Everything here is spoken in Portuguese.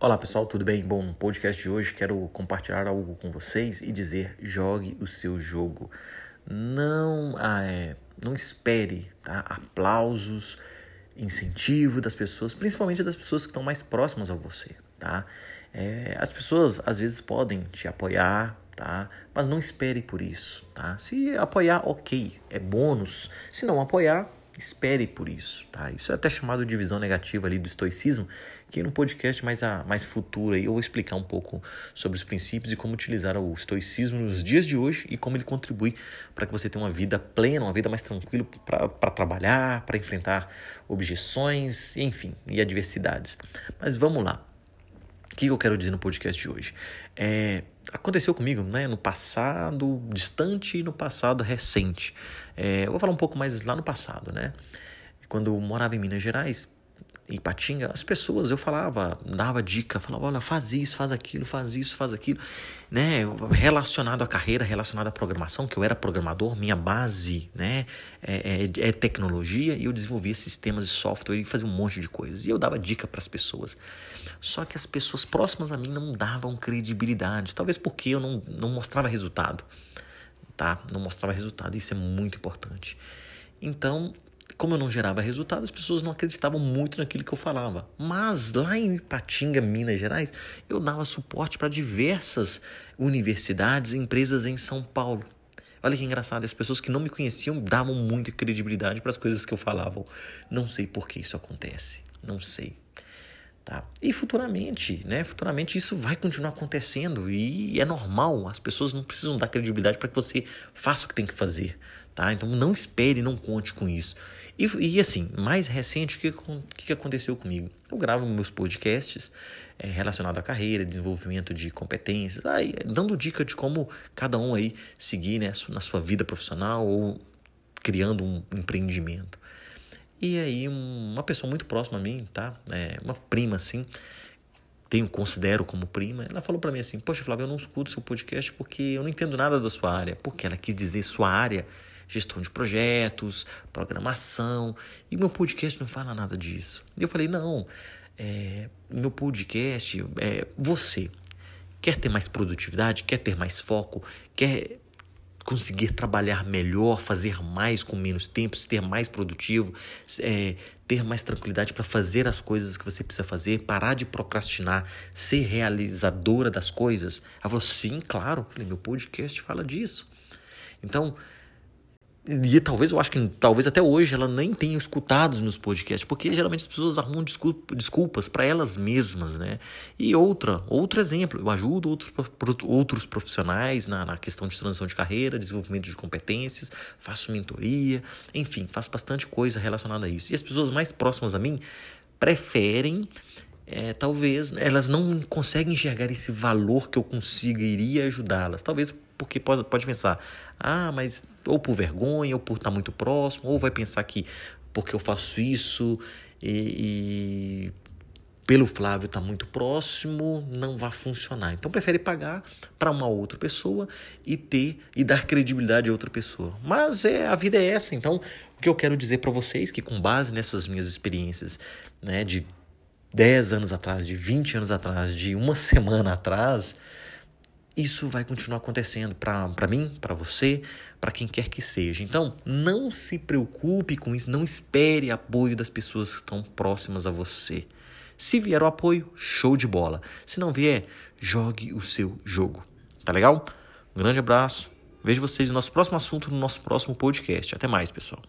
Olá pessoal, tudo bem? Bom, no podcast de hoje quero compartilhar algo com vocês e dizer: jogue o seu jogo. Não, ah, é, não espere tá? aplausos, incentivo das pessoas, principalmente das pessoas que estão mais próximas a você. Tá? É, as pessoas às vezes podem te apoiar, tá? mas não espere por isso. Tá? Se apoiar, ok, é bônus. Se não apoiar, espere por isso, tá? Isso é até chamado de visão negativa ali do estoicismo, que no podcast mais, a, mais futuro aí eu vou explicar um pouco sobre os princípios e como utilizar o estoicismo nos dias de hoje e como ele contribui para que você tenha uma vida plena, uma vida mais tranquila para trabalhar, para enfrentar objeções, enfim, e adversidades. Mas vamos lá. O que eu quero dizer no podcast de hoje? É, aconteceu comigo né, no passado distante e no passado recente. É, eu vou falar um pouco mais lá no passado. Né? Quando eu morava em Minas Gerais, em Patinga, as pessoas, eu falava, dava dica, falava, olha, faz isso, faz aquilo, faz isso, faz aquilo, né, relacionado à carreira, relacionado à programação, que eu era programador, minha base, né, é, é, é tecnologia, e eu desenvolvia sistemas de software e fazia um monte de coisas, e eu dava dica para as pessoas, só que as pessoas próximas a mim não davam credibilidade, talvez porque eu não, não mostrava resultado, tá, não mostrava resultado, isso é muito importante, então como eu não gerava resultado, as pessoas não acreditavam muito naquilo que eu falava. Mas lá em Ipatinga, Minas Gerais, eu dava suporte para diversas universidades e empresas em São Paulo. Olha que engraçado, as pessoas que não me conheciam davam muita credibilidade para as coisas que eu falava. Não sei por que isso acontece, não sei. Tá? E futuramente, né? Futuramente isso vai continuar acontecendo e é normal. As pessoas não precisam dar credibilidade para que você faça o que tem que fazer, tá? Então não espere, não conte com isso. E, e assim, mais recente, o que, que aconteceu comigo? Eu gravo meus podcasts é, relacionados à carreira, desenvolvimento de competências, aí, dando dica de como cada um aí seguir né, na sua vida profissional ou criando um empreendimento. E aí, uma pessoa muito próxima a mim, tá? É, uma prima assim, tenho considero como prima, ela falou para mim assim: "Poxa, Flávio, eu não escuto seu podcast porque eu não entendo nada da sua área". Porque ela quis dizer sua área gestão de projetos, programação, e meu podcast não fala nada disso. E eu falei, não, é, meu podcast, é, você quer ter mais produtividade, quer ter mais foco, quer conseguir trabalhar melhor, fazer mais com menos tempo, ser mais produtivo, é, ter mais tranquilidade para fazer as coisas que você precisa fazer, parar de procrastinar, ser realizadora das coisas. Ela falou, sim, claro. falei, meu podcast fala disso. Então, e talvez eu acho que talvez até hoje ela nem tenha escutado os meus podcasts, porque geralmente as pessoas arrumam desculpa, desculpas para elas mesmas, né? E outra, outro exemplo, eu ajudo outros, outros profissionais na, na questão de transição de carreira, desenvolvimento de competências, faço mentoria, enfim, faço bastante coisa relacionada a isso. E as pessoas mais próximas a mim preferem é, talvez elas não conseguem enxergar esse valor que eu conseguiria ajudá-las. Talvez porque pode, pode pensar, ah, mas ou por vergonha, ou por estar muito próximo, ou vai pensar que porque eu faço isso e, e pelo Flávio estar tá muito próximo, não vai funcionar. Então prefere pagar para uma outra pessoa e ter e dar credibilidade a outra pessoa. Mas é a vida é essa. Então o que eu quero dizer para vocês que com base nessas minhas experiências, né, de 10 anos atrás, de 20 anos atrás, de uma semana atrás, isso vai continuar acontecendo para mim, para você, para quem quer que seja. Então, não se preocupe com isso, não espere apoio das pessoas que estão próximas a você. Se vier o apoio, show de bola. Se não vier, jogue o seu jogo. Tá legal? Um grande abraço. Vejo vocês no nosso próximo assunto, no nosso próximo podcast. Até mais, pessoal.